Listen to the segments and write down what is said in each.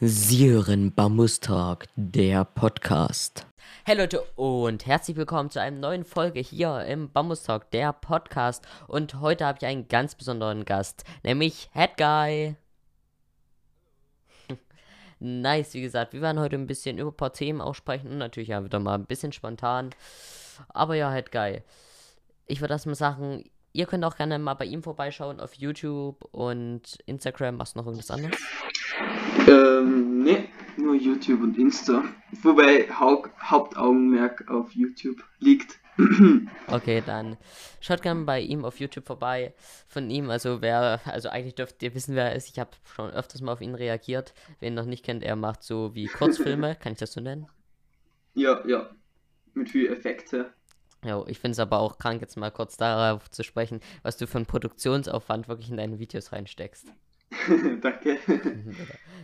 Siren Bambustag, der Podcast. Hey Leute und herzlich willkommen zu einer neuen Folge hier im Bambustag, der Podcast. Und heute habe ich einen ganz besonderen Gast, nämlich Head Guy. nice, wie gesagt, wir werden heute ein bisschen über ein paar Themen aussprechen und natürlich ja wieder mal ein bisschen spontan. Aber ja, Head Guy. Ich würde erstmal sagen, ihr könnt auch gerne mal bei ihm vorbeischauen auf YouTube und Instagram. Machst du noch irgendwas anderes? Ähm, ne, nur YouTube und Insta. Wobei Haupt Hauptaugenmerk auf YouTube liegt. okay, dann schaut gerne bei ihm auf YouTube vorbei. Von ihm, also wer, also eigentlich dürft ihr wissen, wer er ist. Ich habe schon öfters mal auf ihn reagiert. Wer ihn noch nicht kennt, er macht so wie Kurzfilme, kann ich das so nennen? Ja, ja. Mit viel Effekte. Ja, ich finde es aber auch krank, jetzt mal kurz darauf zu sprechen, was du für einen Produktionsaufwand wirklich in deine Videos reinsteckst. Danke.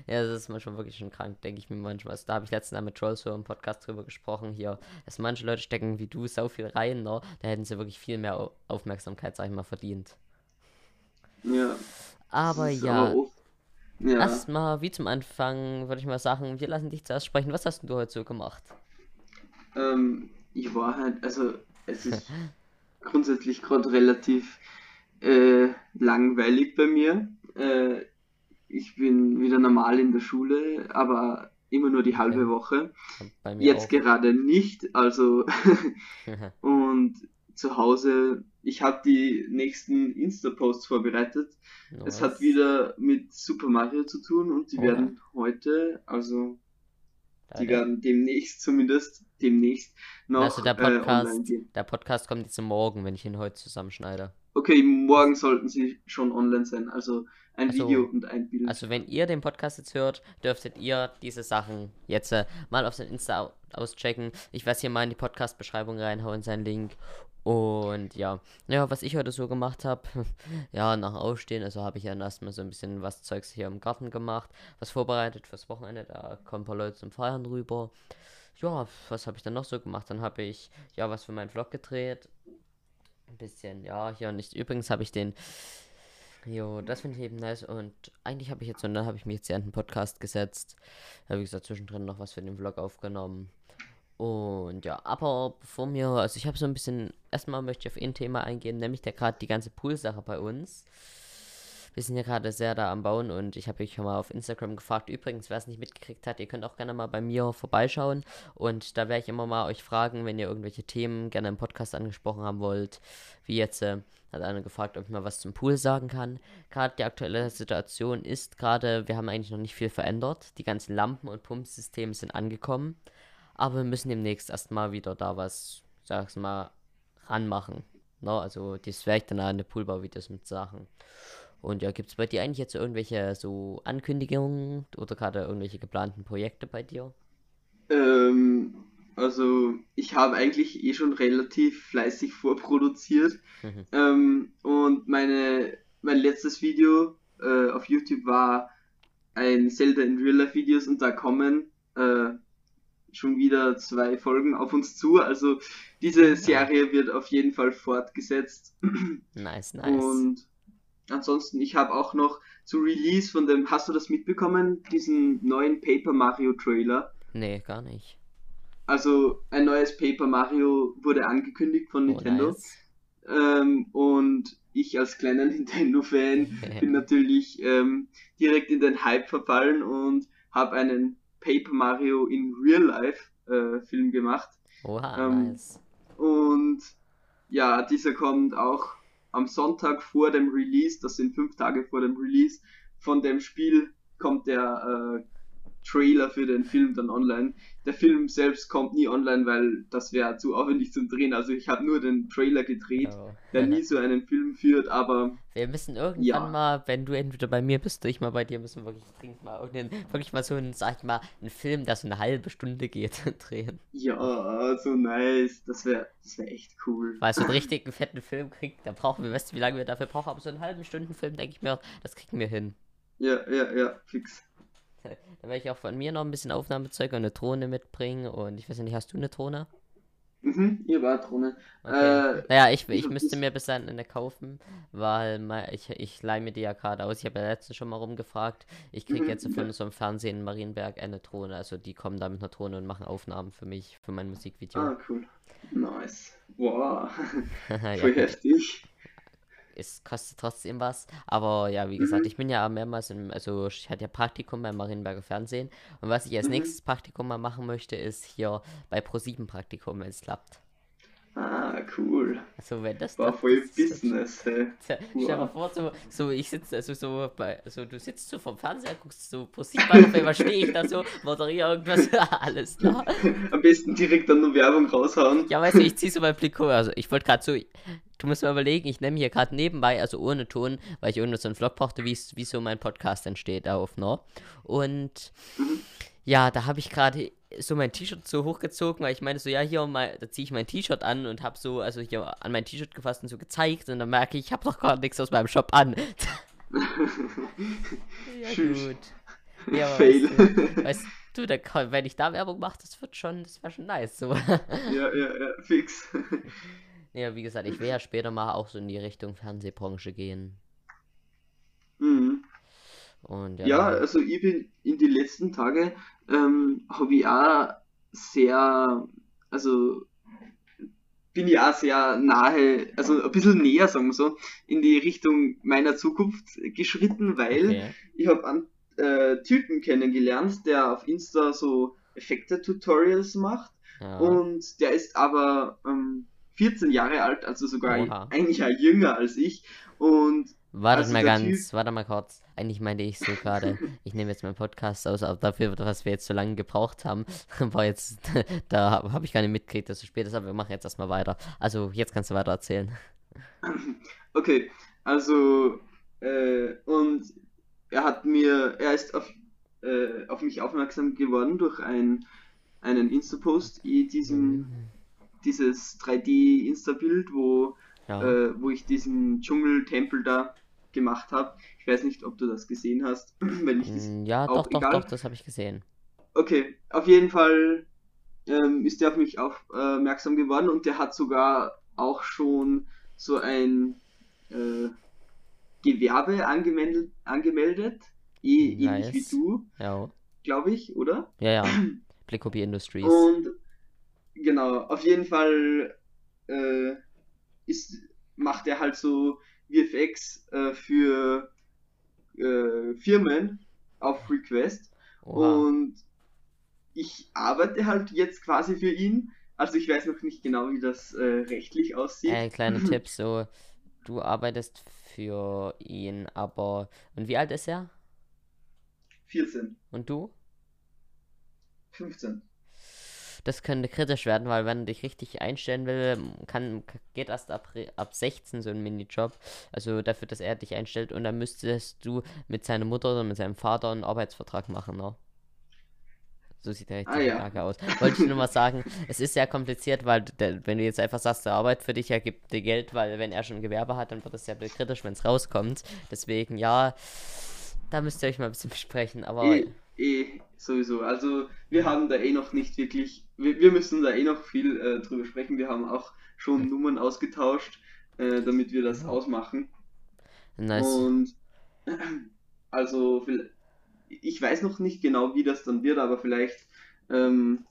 ja, das ist manchmal wirklich schon krank, denke ich mir manchmal. Also, da habe ich letztens Mal mit Trolls für im Podcast drüber gesprochen hier, dass manche Leute stecken wie du so viel rein, ne? Da hätten sie wirklich viel mehr Aufmerksamkeit, sag ich mal, verdient. Ja. Aber ja. Aber ja. Erstmal, wie zum Anfang, würde ich mal sagen, wir lassen dich zuerst sprechen. Was hast du heute so gemacht? Ähm, ich war halt, also es ist grundsätzlich gerade relativ äh, langweilig bei mir. Äh, ich bin wieder normal in der Schule, aber immer nur die halbe Woche. Jetzt auch. gerade nicht, also und zu Hause, ich habe die nächsten Insta-Posts vorbereitet. Nice. Es hat wieder mit Super Mario zu tun und die oh. werden heute, also die werden demnächst zumindest demnächst noch also der äh, Podcast, äh, der Podcast kommt jetzt morgen, wenn ich ihn heute zusammenschneide. Okay, morgen sollten sie schon online sein, also ein also, Video und ein Bild. Also wenn ihr den Podcast jetzt hört, dürftet ihr diese Sachen jetzt äh, mal auf sein Insta auschecken. Ich werde hier mal in die Podcast-Beschreibung reinhauen, seinen Link. Und ja, ja, was ich heute so gemacht habe, ja, nach Aufstehen, also habe ich ja erstmal so ein bisschen was Zeugs hier im Garten gemacht, was vorbereitet fürs Wochenende, da kommen ein paar Leute zum Feiern rüber. Ja, was habe ich dann noch so gemacht? Dann habe ich ja was für meinen Vlog gedreht. Ein bisschen, ja, hier nicht. Übrigens habe ich den Jo, das finde ich eben nice. Und eigentlich habe ich jetzt, und dann habe ich mich jetzt hier an den Podcast gesetzt. Habe wie gesagt zwischendrin noch was für den Vlog aufgenommen. Und ja, aber bevor mir, also ich habe so ein bisschen, erstmal möchte ich auf ein Thema eingehen, nämlich der gerade die ganze Pool-Sache bei uns. Wir sind ja gerade sehr da am Bauen und ich habe euch schon mal auf Instagram gefragt. Übrigens, wer es nicht mitgekriegt hat, ihr könnt auch gerne mal bei mir vorbeischauen. Und da werde ich immer mal euch fragen, wenn ihr irgendwelche Themen gerne im Podcast angesprochen haben wollt. Wie jetzt äh, hat einer gefragt, ob ich mal was zum Pool sagen kann. Gerade die aktuelle Situation ist gerade, wir haben eigentlich noch nicht viel verändert. Die ganzen Lampen und Pumpsysteme sind angekommen. Aber wir müssen demnächst erstmal wieder da was, sag's mal, ranmachen. No, ne? also das werde ich dann an Poolbau-Videos mit Sachen. Und ja, gibt es bei dir eigentlich jetzt irgendwelche so Ankündigungen oder gerade irgendwelche geplanten Projekte bei dir? Ähm, also ich habe eigentlich eh schon relativ fleißig vorproduziert. Mhm. Ähm, und meine, mein letztes Video äh, auf YouTube war ein Zelda in Real Life Videos und da kommen äh, schon wieder zwei Folgen auf uns zu. Also diese Serie wird auf jeden Fall fortgesetzt. Nice, nice. Und ansonsten, ich habe auch noch zu Release von dem, hast du das mitbekommen, diesen neuen Paper Mario Trailer? Nee, gar nicht. Also ein neues Paper Mario wurde angekündigt von oh, Nintendo. Nice. Ähm, und ich als kleiner Nintendo-Fan bin natürlich ähm, direkt in den Hype verfallen und habe einen Paper Mario in Real Life äh, Film gemacht. Oha, ähm, nice. Und ja, dieser kommt auch am Sonntag vor dem Release, das sind fünf Tage vor dem Release von dem Spiel, kommt der äh, Trailer für den Film dann online. Der Film selbst kommt nie online, weil das wäre zu aufwendig zum Drehen. Also ich habe nur den Trailer gedreht, oh. der nie so einen Film führt, aber. Wir müssen irgendwann ja. mal, wenn du entweder bei mir bist oder ich mal bei dir, müssen wir wirklich dringend mal wirklich mal so einen, sag ich mal, einen Film, der so eine halbe Stunde geht, drehen. Ja, so nice. Das wäre das wär echt cool. Weil so einen richtigen fetten Film kriegt, da brauchen wir, weißt du, wie lange wir dafür brauchen, aber so einen halben Stunden Film, denke ich mir, das kriegen wir hin. Ja, ja, ja, fix. Dann werde ich auch von mir noch ein bisschen Aufnahmezeug und eine Drohne mitbringen. Und ich weiß nicht, hast du eine Drohne? Mhm, ihr war Drohne. Okay. Äh, Naja, ich, ich hab müsste mir bis dann eine kaufen, weil ich, ich leih mir die ja gerade aus. Ich habe ja letztens schon mal rumgefragt. Ich krieg Mhm, jetzt ja. von so einem Fernsehen in Marienberg eine Drohne. Also die kommen da mit einer Drohne und machen Aufnahmen für mich, für mein Musikvideo. Ah, cool. Nice. Wow. Ja, Voll heftig. Es kostet trotzdem was. Aber ja, wie gesagt, Mhm. ich bin ja mehrmals im, also ich hatte ja Praktikum beim Marienberger Fernsehen. Und was ich als Mhm. nächstes Praktikum mal machen möchte, ist hier bei Pro7 Praktikum, wenn es klappt. Ah, cool. Also wenn das War voll das Business, hey. Tja, Stell dir mal Wow. vor, so, so ich sitze, also so bei, also du sitzt so vom Fernseher, guckst so Pro7 an, auf einmal stehe ich da so, moderiere irgendwas, alles klar. Am besten direkt dann nur Werbung raushauen. Ja, weißt du, ich zieh so mein Blick hoch, also ich wollte gerade so, du musst mal überlegen, ich nehme hier gerade nebenbei, also ohne Ton, weil ich irgendwo so einen Vlog brauchte, wie wie so mein Podcast entsteht auf, ne? Und Mhm. ja, da habe ich gerade so mein T-Shirt so hochgezogen, weil ich meine so, ja, hier mal, da ziehe ich mein T-Shirt an und habe so, also hier an mein T-Shirt gefasst und so gezeigt und dann merke ich, ich habe doch gar nichts aus meinem Shop an. ja, Tschüss. gut. Ja, aber Fail. weißt du, weißt du, da wenn ich da Werbung mache, das wird schon, das wäre schon nice, so. ja, ja, ja, fix. Ja, wie gesagt, ich will ja später mal auch so in die Richtung Fernsehbranche gehen. mhm. Und ja, Ja, also ich bin in die letzten Tage ähm, habe ich auch sehr, also bin ich auch sehr nahe, also ein bisschen näher, sagen wir so, in die Richtung meiner Zukunft geschritten, weil okay. ich habe einen äh, Typen kennengelernt, der auf Insta so Effekte-Tutorials macht Ja. und der ist aber ähm, 14 Jahre alt, also sogar Oha. eigentlich ja jünger als ich und Wartet also mal ganz, warte mal kurz. Eigentlich meinte ich so gerade, ich nehme jetzt meinen Podcast aus, aber dafür, was wir jetzt so lange gebraucht haben, war jetzt, da habe ich gar nicht mitgekriegt, dass es so spät ist, aber wir machen jetzt erstmal weiter. Also, jetzt kannst du weiter erzählen. Okay, also äh, und er hat mir, er ist auf, äh, auf mich aufmerksam geworden durch ein, einen Insta-Post, diesem, dieses 3D-Insta-Bild, wo, Ja. äh, wo ich diesen Dschungeltempel da gemacht habe. Ich weiß nicht, ob du das gesehen hast, wenn ich das Mm, ja, auch doch, doch, egal. doch, das habe ich gesehen. Okay, auf jeden Fall ähm, ist der auf mich aufmerksam geworden und der hat sogar auch schon so ein äh, Gewerbe angemeldet, angemeldet eh, ähnlich wie Nice. du, Ja, glaube ich, oder? ja, ja. Blickhobby Industries. Und genau, auf jeden Fall äh, ist, macht er halt so VFX äh, für äh, Firmen auf Request. Oha. Und ich arbeite halt jetzt quasi für ihn. Also ich weiß noch nicht genau, wie das äh, rechtlich aussieht. Äh, kleiner Tipp, so, du arbeitest für ihn, aber, und wie alt ist er? 14, Und du? 15. Das könnte kritisch werden, weil wenn er dich richtig einstellen will, kann, geht erst ab, ab 16 so ein Minijob. Also dafür, dass er dich einstellt und dann müsstest du mit seiner Mutter oder mit seinem Vater einen Arbeitsvertrag machen, ne? So sieht der Ah, richtige ja. Frage aus. Wollte ich nur mal sagen, es ist sehr kompliziert, weil der, wenn du jetzt einfach sagst, der arbeitet für dich, er gibt dir Geld, weil wenn er schon ein Gewerbe hat, dann wird es sehr kritisch, wenn es rauskommt. Deswegen, ja, da müsst ihr euch mal ein bisschen besprechen, aber Eh, eh, sowieso. Also wir haben da eh noch nicht wirklich, wir, wir müssen da eh noch viel äh, drüber sprechen. Wir haben auch schon Nummern ausgetauscht, äh, damit wir das ausmachen. nice. Und also vil- ich weiß noch nicht genau, wie das dann wird, aber vielleicht, ähm,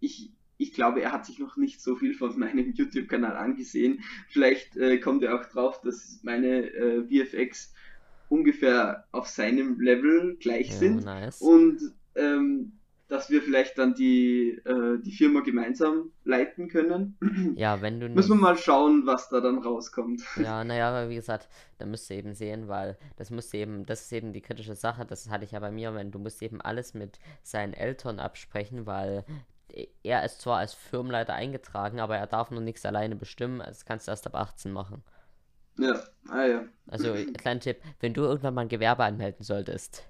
ich, ich glaube, er hat sich noch nicht so viel von meinem YouTube-Kanal angesehen. Vielleicht äh, kommt er auch drauf, dass meine äh, VFX ungefähr auf seinem Level gleich Ja, sind nice. und ähm, dass wir vielleicht dann die, äh, die Firma gemeinsam leiten können. Ja, wenn du Müssen wir mal schauen, was da dann rauskommt. Ja, naja, aber wie gesagt, da müsst ihr eben sehen, weil das muss eben, das ist eben die kritische Sache, das hatte ich ja bei mir, wenn du musst eben alles mit seinen Eltern absprechen, weil er ist zwar als Firmenleiter eingetragen, aber er darf nur nichts alleine bestimmen, das kannst du erst ab 18 machen. Ja, ah ja. Also, kleiner Tipp, wenn du irgendwann mal ein Gewerbe anmelden solltest,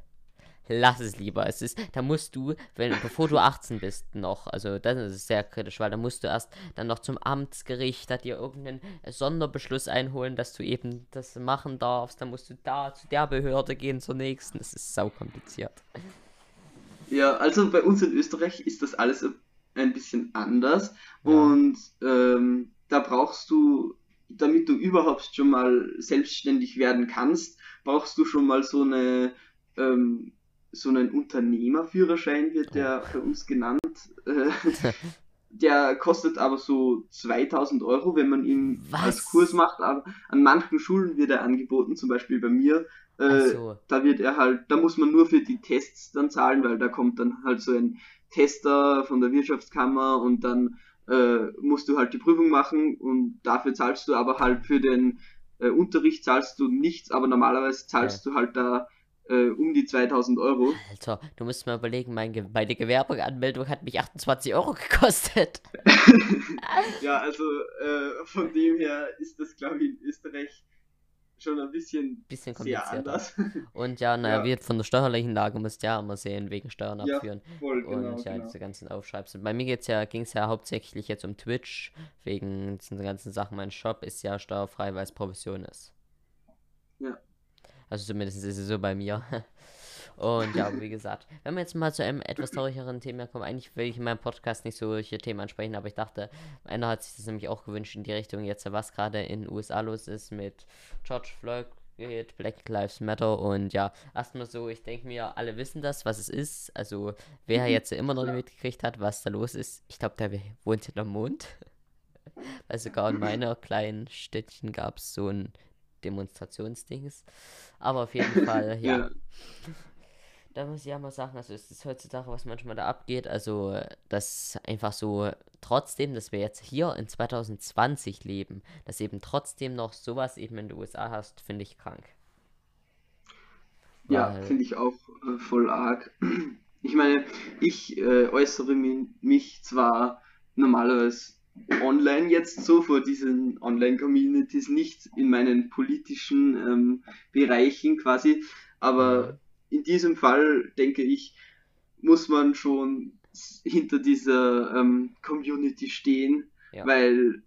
lass es lieber. Es ist, da musst du, wenn, bevor du 18 bist noch, also das ist sehr kritisch, weil da musst du erst dann noch zum Amtsgericht, da dir irgendeinen Sonderbeschluss einholen, dass du eben das machen darfst. Dann musst du da zu der Behörde gehen, zur nächsten. Das ist sau kompliziert. Ja, also bei uns in Österreich ist das alles ein bisschen anders. Ja. Und ähm, da brauchst du, damit du überhaupt schon mal selbstständig werden kannst, brauchst du schon mal so eine ähm, so einen Unternehmerführerschein wird der bei uns genannt. Äh, der kostet aber so 2000 Euro, wenn man ihn Was? als Kurs macht. Aber an manchen Schulen wird er angeboten, zum Beispiel bei mir. Äh, so. da wird er halt, da muss man nur für die Tests dann zahlen, weil da kommt dann halt so ein Tester von der Wirtschaftskammer und dann äh, musst du halt die Prüfung machen und dafür zahlst du aber halt für den äh, Unterricht zahlst du nichts, aber normalerweise zahlst du halt da äh, um die 2000 Euro. Alter, du musst mal überlegen, mein Ge meine Gewerbeanmeldung hat mich 28 Euro gekostet. Ja, also äh, von dem her ist das, glaube ich, in Österreich schon ein bisschen Bisschen sehr komplizierter. anders. Und ja, naja, Ja. wir von der steuerlichen Lage musst ja immer sehen, wegen Steuern Ja, abführen. Voll, Und genau, ja, genau. diese ganzen Aufschreibsel. Bei mir geht's ja, ging es ja hauptsächlich jetzt um Twitch, wegen diesen ganzen Sachen. Mein Shop ist ja steuerfrei, weil es Provision ist. Ja. Also zumindest ist es so bei mir. Und ja, wie gesagt, wenn wir jetzt mal zu einem etwas traurigeren Thema kommen, eigentlich will ich in meinem Podcast nicht solche Themen ansprechen, aber ich dachte, einer hat sich das nämlich auch gewünscht in die Richtung jetzt, was gerade in den USA los ist mit George Floyd, Black Lives Matter und ja, erstmal so, ich denke mir, alle wissen das, was es ist. Also, wer Mhm, jetzt immer noch nicht mitgekriegt hat, was da los ist, ich glaube, der wohnt hinterm Mond. Weil sogar in meiner kleinen Städtchen gab es so ein Demonstrationsdings. Aber auf jeden Fall, ja. Da muss ich ja mal sagen, also es ist heutzutage, was manchmal da abgeht, also das einfach so, trotzdem, dass wir jetzt hier in 2020 leben, dass eben trotzdem noch sowas eben in den USA hast, finde ich krank. Ja, Weil- finde ich auch äh, voll arg. Ich meine, ich äh, äußere mi- mich zwar normalerweise online jetzt so vor diesen Online-Communities, nicht in meinen politischen ähm, Bereichen quasi, aber in diesem Fall denke ich, muss man schon hinter dieser ähm, Community stehen, Ja. weil,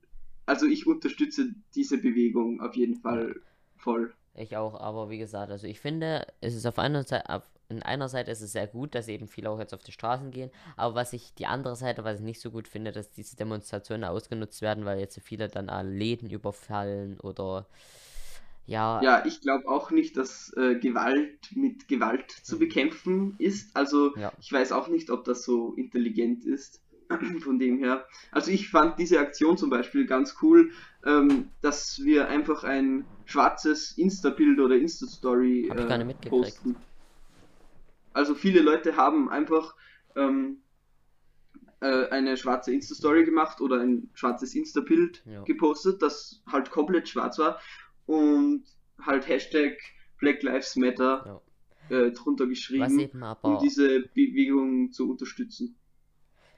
also ich unterstütze diese Bewegung auf jeden Fall voll. Ich auch, aber wie gesagt, also ich finde, es ist auf einer Seite, auf, in einer Seite ist es sehr gut, dass eben viele auch jetzt auf die Straßen gehen, aber was ich, die andere Seite, was ich nicht so gut finde, dass diese Demonstrationen ausgenutzt werden, weil jetzt so viele dann an Läden überfallen oder ja, Ja, ich glaube auch nicht, dass äh, Gewalt mit Gewalt zu bekämpfen ist. Also Ja. ich weiß auch nicht, ob das so intelligent ist. Von dem her. Also ich fand diese Aktion zum Beispiel ganz cool, ähm, dass wir einfach ein schwarzes Insta-Bild oder Insta-Story äh, posten. Also viele Leute haben einfach ähm, äh, eine schwarze Insta-Story gemacht oder ein schwarzes Insta-Bild Ja. gepostet, das halt komplett schwarz war und halt Hashtag Black Lives Matter äh, drunter geschrieben, um diese Bewegung zu unterstützen.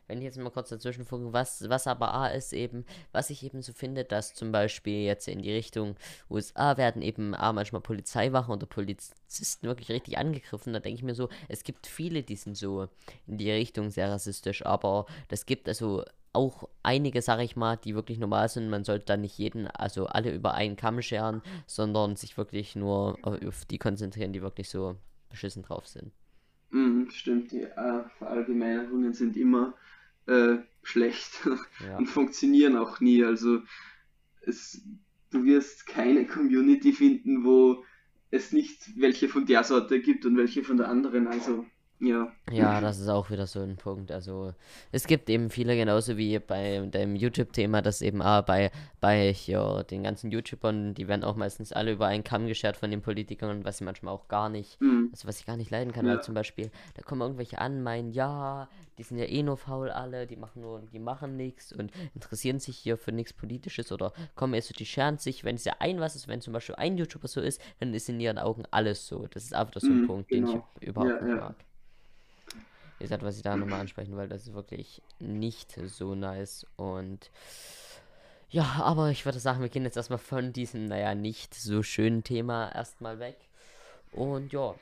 Wenn ich jetzt mal kurz dazwischen funke, was, was aber A ist eben, was ich eben so finde, dass zum Beispiel jetzt in die Richtung USA werden eben A manchmal Polizeiwachen oder Polizisten wirklich richtig angegriffen. Da denke ich mir so, es gibt viele, die sind so in die Richtung sehr rassistisch, aber das gibt also auch einige, sag ich mal, die wirklich normal sind. Man sollte dann nicht jeden, also alle über einen Kamm scheren, sondern sich wirklich nur auf die konzentrieren, die wirklich so beschissen drauf sind. Mhm, stimmt, die äh, Verallgemeinerungen sind immer äh, schlecht Ja. und funktionieren auch nie. Also es, du wirst keine Community finden, wo es nicht welche von der Sorte gibt und welche von der anderen. Also ja. Ja, das ist auch wieder so ein Punkt. Also, es gibt eben viele, genauso wie bei dem YouTube-Thema, das eben auch bei, bei hier den ganzen YouTubern, die werden auch meistens alle über einen Kamm geschert von den Politikern, was sie manchmal auch gar nicht, Mhm. also was ich gar nicht leiden kann, Ja. weil zum Beispiel, da kommen irgendwelche an, meinen, ja, die sind ja eh nur faul alle, die machen nur, die machen nichts und interessieren sich hier für nichts Politisches oder kommen erst so, die scheren sich, wenn es ja ein was ist, wenn zum Beispiel ein YouTuber so ist, dann ist in ihren Augen alles so. Das ist einfach so ein Mhm, Punkt, den genau. ich überhaupt Ja, nicht ja. mag. Wie gesagt, was ich da nochmal ansprechen wollte, das ist wirklich nicht so nice. Und ja, aber ich würde sagen, wir gehen jetzt erstmal von diesem, naja, nicht so schönen Thema erstmal weg. Und ja,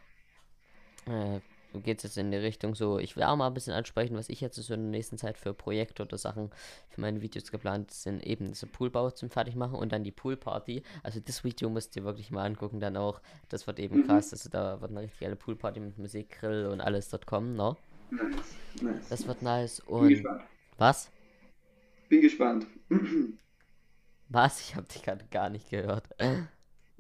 äh, so geht's jetzt in die Richtung so, ich will auch mal ein bisschen ansprechen, was ich jetzt so in der nächsten Zeit für Projekte oder Sachen für meine Videos geplant sind. Eben diese Poolbau zum Fertigmachen und dann die Poolparty. Also das Video müsst ihr wirklich mal angucken, dann auch. Das wird eben Mhm. krass. Also da wird eine richtig geile Poolparty mit Musik, Grill und alles dort kommen, ne? Nice, nice. Das wird nice Bin und gespannt. Was? Bin gespannt. Was? Ich habe dich gerade gar nicht gehört.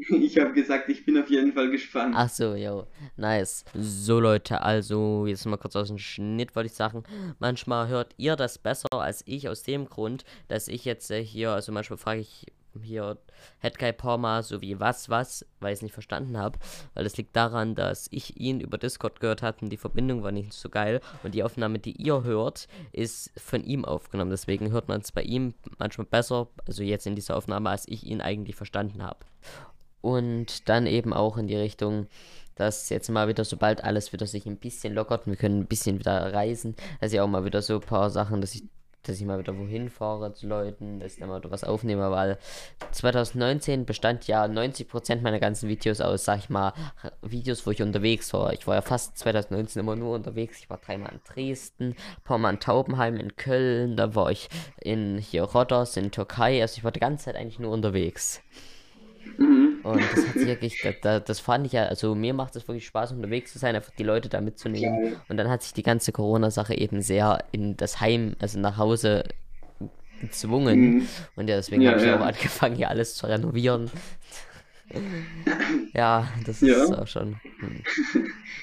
Ich habe gesagt, ich bin auf jeden Fall gespannt. Ach so, yo, nice. So Leute, also jetzt mal kurz aus dem Schnitt, wollte ich sagen. Manchmal hört ihr das besser als ich aus dem Grund, dass ich jetzt äh, hier, also manchmal frage ich hier Headguy Porma sowie was was, weil ich es nicht verstanden habe, weil das liegt daran, dass ich ihn über Discord gehört habe und die Verbindung war nicht so geil und die Aufnahme, die ihr hört, ist von ihm aufgenommen. Deswegen hört man es bei ihm manchmal besser, also jetzt in dieser Aufnahme, als ich ihn eigentlich verstanden habe. Und dann eben auch in die Richtung, dass jetzt mal wieder, sobald alles wieder sich ein bisschen lockert wir können ein bisschen wieder reisen, dass ich auch mal wieder so ein paar Sachen, dass ich, dass ich mal wieder wohin fahre zu Leuten, dass ich dann mal wieder was aufnehme, weil 2019 bestand ja 90% meiner ganzen Videos aus, sag ich mal, Videos, wo ich unterwegs war. Ich war ja fast 2019 immer nur unterwegs. Ich war dreimal in Dresden, ein paar Mal in Taubenheim, in Köln, da war ich in hier Rhodos, in Türkei, also ich war die ganze Zeit eigentlich nur unterwegs. Und das hat sich wirklich, das, das fand ich ja, also mir macht es wirklich Spaß, unterwegs zu sein, einfach die Leute da mitzunehmen. Und dann hat sich die ganze Corona-Sache eben sehr in das Heim, also nach Hause gezwungen. Mhm. Und ja, deswegen Ja, habe ich ja. auch angefangen, hier alles zu renovieren. ja, das Ja. ist auch schon. Hm.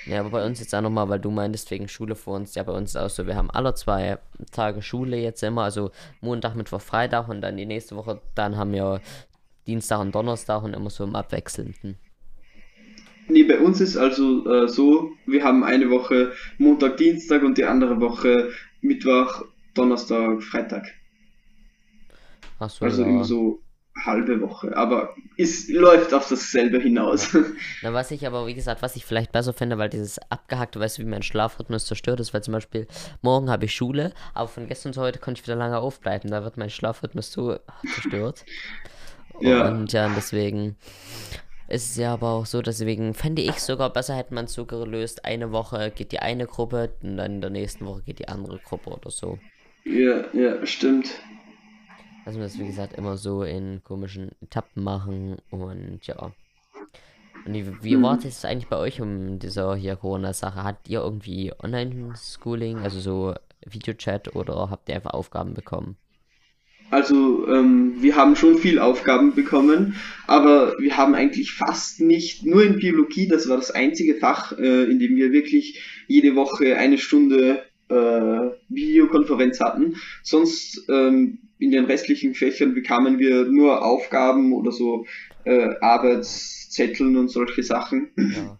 Ja, aber bei uns jetzt auch nochmal, weil du meintest wegen Schule vor uns, ja, bei uns ist auch so, wir haben alle zwei Tage Schule jetzt immer, also Montag, Mittwoch, Freitag und dann die nächste Woche, dann haben wir Dienstag und Donnerstag und immer so im Abwechselnden. Nee, bei uns ist also äh, so, wir haben eine Woche Montag, Dienstag und die andere Woche Mittwoch, Donnerstag, Freitag. Ach so, Also ja. immer so halbe Woche. Aber es läuft auf dasselbe hinaus. Na, was ich aber, wie gesagt, was ich vielleicht besser finde, weil dieses abgehackte, weißt du, wie mein Schlafrhythmus zerstört ist, weil zum Beispiel morgen habe ich Schule, aber von gestern zu heute konnte ich wieder lange aufbleiben, da wird mein Schlafrhythmus so zerstört. Ja. Und ja, deswegen ist es ja aber auch so, deswegen fände ich sogar besser, hätte man es so gelöst, eine Woche geht die eine Gruppe und dann in der nächsten Woche geht die andere Gruppe oder so. ja, ja, stimmt. Also wir das, wie gesagt, immer so in komischen Etappen machen und ja. Und wie, wie Mhm. war es eigentlich bei euch um diese hier Corona-Sache? Habt ihr irgendwie Online-Schooling, also so Videochat oder habt ihr einfach Aufgaben bekommen? Also ähm, wir haben schon viel Aufgaben bekommen, aber wir haben eigentlich fast nicht, nur in Biologie, das war das einzige Fach, äh, in dem wir wirklich jede Woche eine Stunde äh, Videokonferenz hatten. Sonst ähm, in den restlichen Fächern bekamen wir nur Aufgaben oder so äh, Arbeitszetteln und solche Sachen, Ja.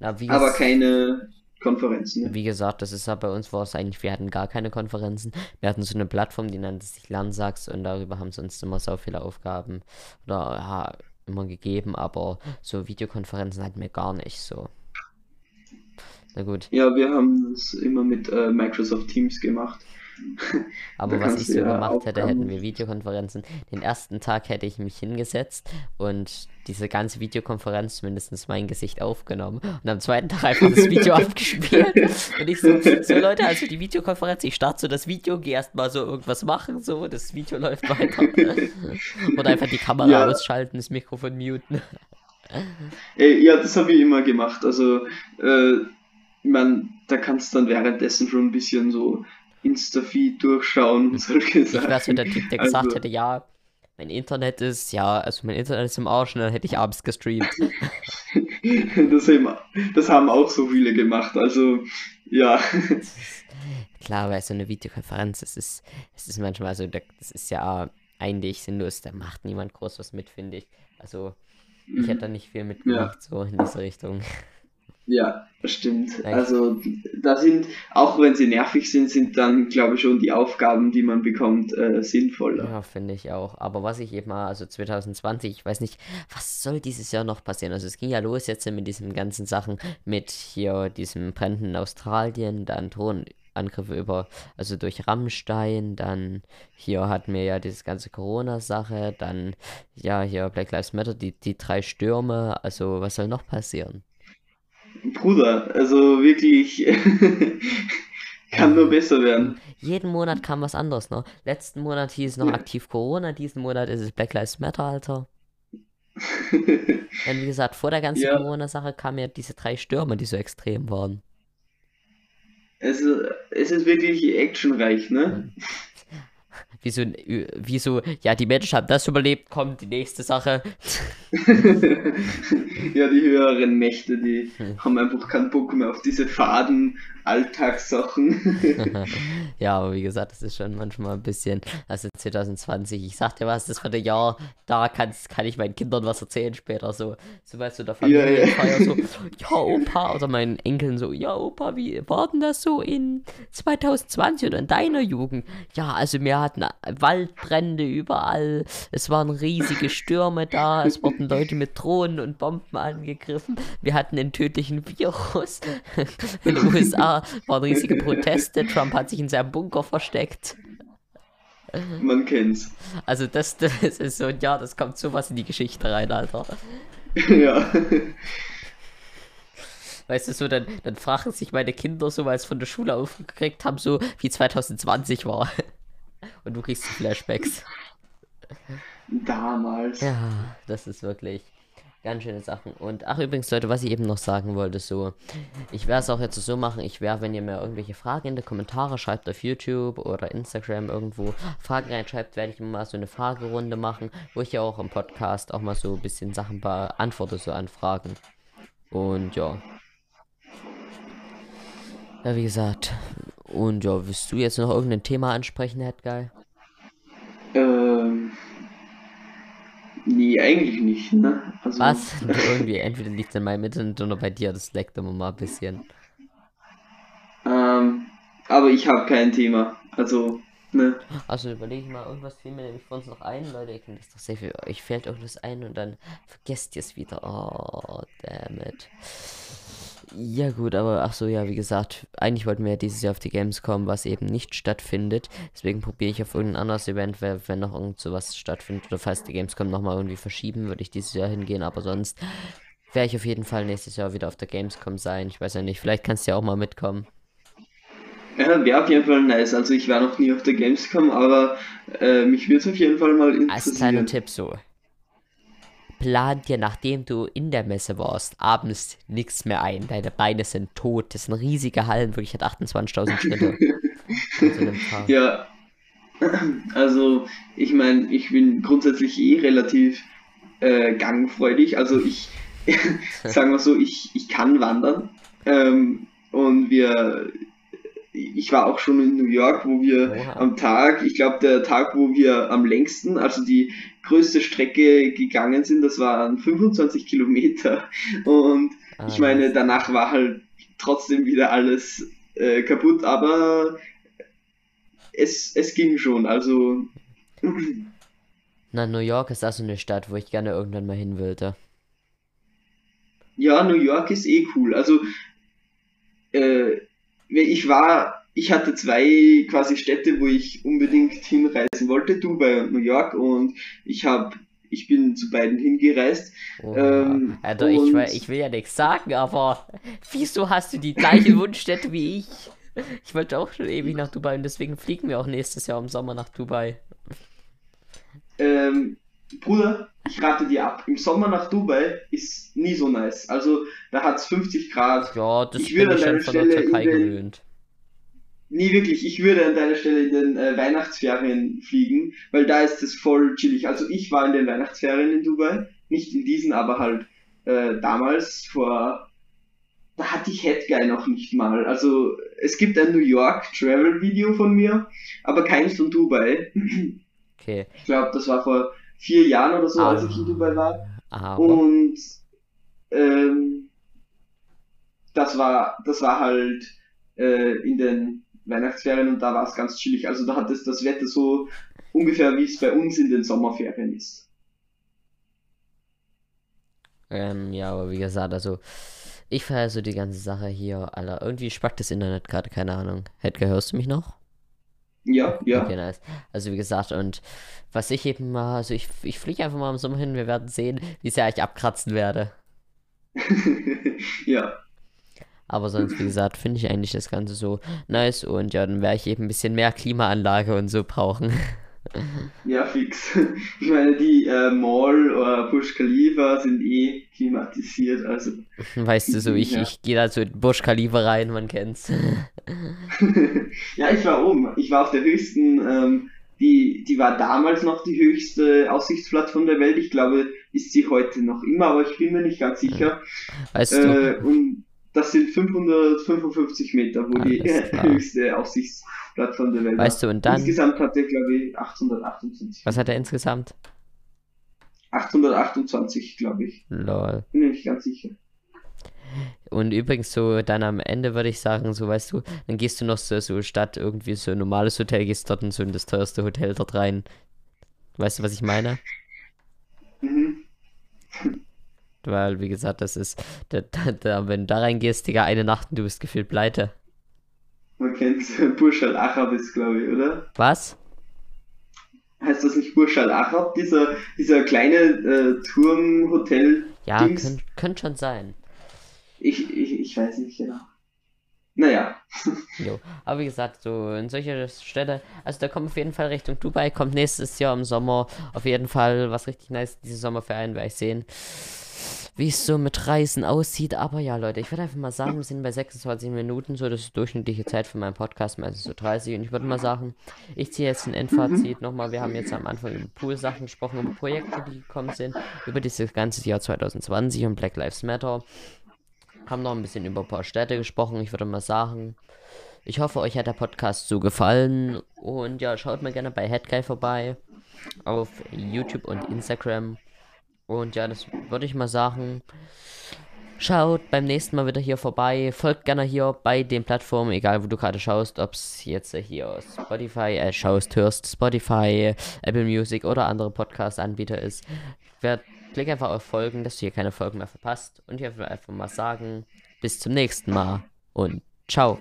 Na, aber keine Konferenzen. Ne? wie gesagt, das ist ja bei uns war es eigentlich, wir hatten gar keine Konferenzen. Wir hatten so eine Plattform, die nannte sich Lernsax und darüber haben sie uns immer so viele Aufgaben oder ja, immer gegeben, aber so Videokonferenzen hatten wir gar nicht so. Na gut. Ja, wir haben das immer mit äh, Microsoft Teams gemacht. Aber was ich so gemacht hätte, hätten wir Videokonferenzen. Den ersten Tag hätte ich mich hingesetzt und diese ganze Videokonferenz mindestens mein Gesicht aufgenommen und am zweiten Tag einfach das Video abgespielt. Und ich so, so Leute, also die Videokonferenz, ich starte so das Video, gehe erstmal so irgendwas machen, so, das Video läuft weiter. Oder einfach die Kamera Ja. ausschalten, das Mikrofon muten. Äh, ja, das habe ich immer gemacht. Also, äh, ich mein, da kannst du dann währenddessen schon ein bisschen so Insta-Feed durchschauen und solche Ich wäre so der Typ, der gesagt Also- hätte, ja, mein Internet ist, ja, also mein Internet ist im Arsch und dann hätte ich abends gestreamt. das, haben, das haben auch so viele gemacht. Also, ja. Klar, weil so eine Videokonferenz, das ist, es ist manchmal so, da- das ist ja eigentlich sinnlos, da macht niemand groß was mit, finde ich. Also, ich hätte da nicht viel mitgemacht, so in diese Richtung. Ja, das stimmt. Echt? Also, da sind, auch wenn sie nervig sind, sind dann, glaube ich, schon die Aufgaben, die man bekommt, äh, sinnvoller. Ja, finde ich auch. Aber was ich eben mal, also 2020, ich weiß nicht, was soll dieses Jahr noch passieren? Also es ging ja los jetzt mit diesen ganzen Sachen, mit hier diesem Brand in Australien, dann Drohnenangriffe über, also durch Rammstein, dann hier hatten wir ja diese ganze Corona-Sache, dann ja hier Black Lives Matter, die, die drei Stürme, also was soll noch passieren? Bruder, also wirklich, kann nur besser werden. Jeden Monat kam was anderes, ne? Letzten Monat hieß es noch Ja. aktiv Corona, diesen Monat ist es Black Lives Matter, Alter. Denn wie gesagt, vor der ganzen Ja. Corona-Sache kamen ja diese drei Stürme, die so extrem waren. Also, es ist wirklich actionreich, ne? Wie so, wie so, ja, die Menschen haben das überlebt, kommt die nächste Sache. ja, die höheren Mächte, die haben einfach keinen Bock mehr auf diese faden Alltagssachen. ja, aber wie gesagt, das ist schon manchmal ein bisschen, also 2020, ich sag dir was, das war der Jahr, da kann, kann ich meinen Kindern was erzählen später, so, so weißt du, der Familienfeier, ja, ja. so, ja, Opa, oder meinen Enkeln so, ja, Opa, wie war denn das so in 2020 oder in deiner Jugend? Ja, also wir hatten Waldbrände überall, es waren riesige Stürme da, es wurden Leute mit Drohnen und Bomben angegriffen, wir hatten einen tödlichen Virus in den USA, waren riesige Proteste, Trump hat sich in seinem Bunker versteckt. Man kennt's. Also das, das ist so, ja, das kommt sowas in die Geschichte rein, Alter. ja. Weißt du, so, dann, dann fragen sich meine Kinder so, weil es von der Schule aufgekriegt haben, so wie 2020 war. Und du kriegst Flashbacks. Damals. Ja, das ist wirklich ganz schöne Sachen. Und ach übrigens, Leute, was ich eben noch sagen wollte, so, ich werde es auch jetzt so machen, ich werde, wenn ihr mir irgendwelche Fragen in die Kommentare schreibt auf YouTube oder Instagram irgendwo Fragen reinschreibt, werde ich mal so eine Fragerunde machen, wo ich ja auch im Podcast auch mal so ein bisschen Sachen beantworte, so an Fragen. Und ja. Ja, wie gesagt. Und ja, willst du jetzt noch irgendein Thema ansprechen, Hedgeil? Ähm. Nee, eigentlich nicht, ne? Also... Was? Irgendwie, entweder liegt es in meinem Internet oder bei dir, das leckt immer mal ein bisschen. Ähm, aber ich habe kein Thema. Also, ne? Also überlege ich mal, irgendwas fiel mir nämlich vor uns noch ein, Leute, ihr kennt das doch sehr viel. Euch fällt irgendwas ein und dann vergesst ihr es wieder. Oh, damn it. Ja gut, aber ach so, ja, wie gesagt, eigentlich wollten wir ja dieses Jahr auf die Games kommen, was eben nicht stattfindet. Deswegen probiere ich auf irgendein anderes Event, wenn noch irgend sowas stattfindet oder falls die Gamescom nochmal irgendwie verschieben, würde ich dieses Jahr hingehen, aber sonst werde ich auf jeden Fall nächstes Jahr wieder auf der Gamescom sein. Ich weiß ja nicht, vielleicht kannst du ja auch mal mitkommen. Ja, wäre auf jeden Fall nice. Also ich war noch nie auf der Gamescom, aber äh, mich würde es auf jeden Fall mal interessieren. Als kleiner Tipp so, plan dir, nachdem du in der Messe warst, abends nichts mehr ein. Deine Beine sind tot. Das sind riesige Hallen, wirklich hat 28.000 Schritte. ja, also ich meine, ich bin grundsätzlich eh relativ äh, gangfreudig. Also ich, sagen wir so, ich, ich kann wandern. Ähm, und wir ich war auch schon in New York, wo wir Oha. am Tag, ich glaube der Tag, wo wir am längsten, also die größte Strecke gegangen sind, das waren 25 Kilometer. Und ah, ich meine, danach war halt trotzdem wieder alles äh, kaputt, aber es, es ging schon, also. Na, New York ist also eine Stadt, wo ich gerne irgendwann mal hin wollte. Ja, New York ist eh cool. Also, äh, ich war, ich hatte zwei quasi Städte, wo ich unbedingt hinreisen wollte, Dubai und New York und ich habe ich bin zu beiden hingereist. Oh, ähm, also ich, will, ich will ja nichts sagen, aber wieso hast du die gleiche Wunschstätte wie ich? Ich wollte auch schon ewig nach Dubai und deswegen fliegen wir auch nächstes Jahr im Sommer nach Dubai. Ähm, Bruder, ich rate dir ab. Im Sommer nach Dubai ist nie so nice. Also da hat es 50 Grad. Ja, das ich bin ich schon von der Türkei den, gewöhnt. Nee, wirklich, ich würde an deiner Stelle in den äh, Weihnachtsferien fliegen, weil da ist es voll chillig. Also ich war in den Weihnachtsferien in Dubai, nicht in diesen, aber halt äh, damals vor, da hatte ich Headguy noch nicht mal. Also es gibt ein New York Travel Video von mir, aber keins von Dubai. Okay. Ich glaube, das war vor vier Jahren oder so, ah, als ich in Dubai war. Ah, und ähm, das war, das war halt äh, in den Weihnachtsferien und da war es ganz chillig. Also da hat es das Wetter so ungefähr wie es bei uns in den Sommerferien ist. Ähm, ja, aber wie gesagt, also ich feiere so die ganze Sache hier, Alter. Irgendwie spackt das Internet gerade, keine Ahnung. Hedgar, hörst du mich noch? Ja, ja. Okay, nice. Also wie gesagt, und was ich eben mal, also ich, ich fliege einfach mal im Sommer hin, wir werden sehen, wie sehr ich abkratzen werde. ja. Aber sonst, wie gesagt, finde ich eigentlich das Ganze so nice und ja, dann werde ich eben ein bisschen mehr Klimaanlage und so brauchen. Ja, fix. Ich meine, die äh, Mall oder Bush Khalifa sind eh klimatisiert, also. Weißt du so, ich, ja. ich gehe da so in Bush Khalifa rein, man kennt's. ja, ich war oben. Ich war auf der höchsten ähm, die, die war damals noch die höchste Aussichtsplattform der Welt. Ich glaube, ist sie heute noch immer, aber ich bin mir nicht ganz sicher. Weißt Äh, du, und das sind 555 Meter, wo die Alles klar. höchste Aussichtsplattform der Welt weißt du, und dann, Insgesamt hat er, glaube ich, 828. was hat er insgesamt? 828, glaube ich. Lol. Bin mir nicht ganz sicher. Und übrigens so dann am Ende würde ich sagen, so weißt du, dann gehst du noch so, so statt irgendwie so ein normales Hotel, gehst dort in so in das teuerste Hotel dort rein. Weißt du, was ich meine? Mhm. Weil, wie gesagt, das ist, da, da, wenn du da reingehst, Digga, eine Nacht und du bist gefühlt pleite. Man kennt Burj Al Arab jetzt, glaube ich, oder? Was? Heißt das nicht Burj Al Arab, dieser, dieser kleine äh, Turmhotel? Ja, könnte könnt schon sein. Ich, ich, ich weiß nicht genau. Naja, Jo. Aber wie gesagt, so in solcher Stelle, also da kommt auf jeden Fall Richtung Dubai, kommt nächstes Jahr im Sommer auf jeden Fall was richtig nice. Diese Sommerferien werde ich sehen, wie es so mit Reisen aussieht. Aber ja, Leute, ich würde einfach mal sagen, wir sind bei 26 Minuten, so das ist die durchschnittliche Zeit für meinen Podcast, meistens so 30. Und ich würde mal sagen, ich ziehe jetzt ein Endfazit nochmal. Wir haben jetzt am Anfang über Pool-Sachen gesprochen, über Projekte, die gekommen sind, über dieses ganze Jahr 2020 und Black Lives Matter. Haben noch ein bisschen über ein paar Städte gesprochen. Ich würde mal sagen, ich hoffe, euch hat der Podcast so gefallen. Und ja, schaut mal gerne bei Headguy vorbei. Auf YouTube und Instagram. Und ja, das würde ich mal sagen. Schaut beim nächsten Mal wieder hier vorbei. Folgt gerne hier bei den Plattformen, egal wo du gerade schaust, ob es jetzt hier Spotify, äh, schaust, hörst, Spotify, Apple Music oder andere Podcast-Anbieter ist. Wer, klick einfach auf Folgen, dass du hier keine Folgen mehr verpasst. Und ich will einfach mal sagen, bis zum nächsten Mal und ciao.